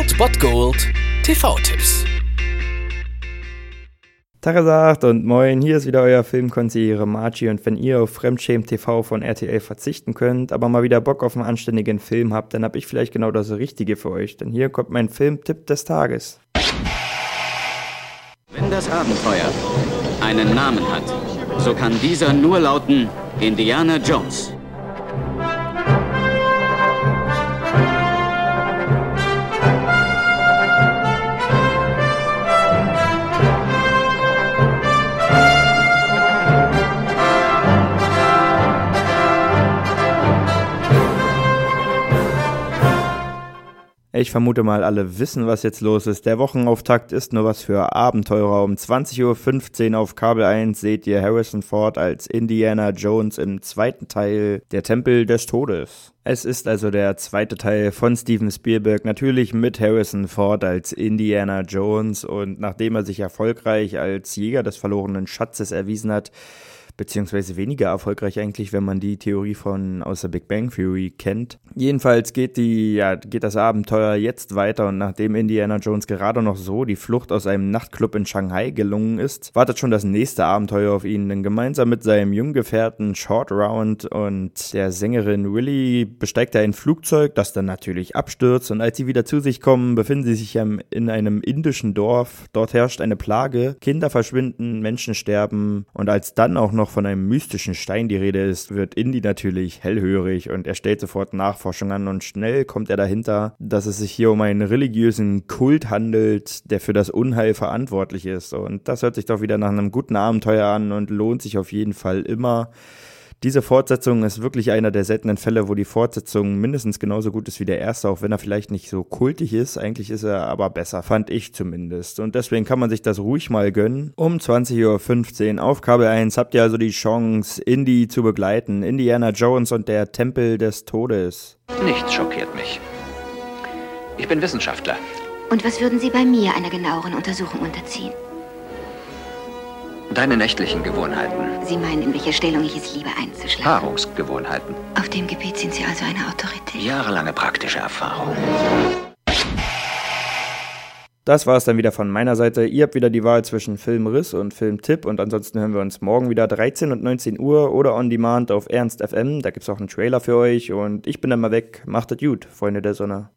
Old Bot Gold TV-Tipps. Tagesagt und moin, hier ist wieder euer Filmkonsigliere Margie und wenn ihr auf Fremdschämen TV von RTL verzichten könnt, aber mal wieder Bock auf einen anständigen Film habt, dann hab ich vielleicht genau das Richtige für euch, denn hier kommt mein Filmtipp des Tages. Wenn das Abenteuer einen Namen hat, so kann dieser nur lauten Indiana Jones. Ich vermute mal, alle wissen, was jetzt los ist. Der Wochenauftakt ist nur was für Abenteurer. Um 20.15 Uhr auf Kabel 1 seht ihr Harrison Ford als Indiana Jones im zweiten Teil Der Tempel des Todes. Es ist also der zweite Teil von Steven Spielberg, natürlich mit Harrison Ford als Indiana Jones und nachdem er sich erfolgreich als Jäger des verlorenen Schatzes erwiesen hat, beziehungsweise weniger erfolgreich eigentlich, wenn man die Theorie von aus der Big Bang Theory kennt. Jedenfalls geht die, ja, geht das Abenteuer jetzt weiter und nachdem Indiana Jones gerade noch so die Flucht aus einem Nachtclub in Shanghai gelungen ist, wartet schon das nächste Abenteuer auf ihn, denn gemeinsam mit seinem Junggefährten Short Round und der Sängerin Willy besteigt er ein Flugzeug, das dann natürlich abstürzt und als sie wieder zu sich kommen, befinden sie sich in einem indischen Dorf. Dort herrscht eine Plage, Kinder verschwinden, Menschen sterben und als dann auch noch von einem mystischen Stein die Rede ist, wird Indy natürlich hellhörig und er stellt sofort Nachforschung an und schnell kommt er dahinter, dass es sich hier um einen religiösen Kult handelt, der für das Unheil verantwortlich ist. Und das hört sich doch wieder nach einem guten Abenteuer an und lohnt sich auf jeden Fall immer. Diese Fortsetzung ist wirklich einer der seltenen Fälle, wo die Fortsetzung mindestens genauso gut ist wie der erste, auch wenn er vielleicht nicht so kultig ist. Eigentlich ist er aber besser, fand ich zumindest. Und deswegen kann man sich das ruhig mal gönnen. Um 20.15 Uhr auf Kabel 1 habt ihr also die Chance, Indy zu begleiten. Indiana Jones und der Tempel des Todes. Nichts schockiert mich. Ich bin Wissenschaftler. Und was würden Sie bei mir einer genaueren Untersuchung unterziehen? Deine nächtlichen Gewohnheiten. Sie meinen, in welcher Stellung ich es liebe einzuschlafen? Paarungsgewohnheiten. Auf dem Gebiet sind Sie also eine Autorität. Jahrelange praktische Erfahrung. Das war es dann wieder von meiner Seite. Ihr habt wieder die Wahl zwischen Filmriss und Filmtipp und ansonsten hören wir uns morgen wieder 13 und 19 Uhr oder on demand auf Ernst FM. Da gibt es auch einen Trailer für euch und ich bin dann mal weg. Macht es gut, Freunde der Sonne.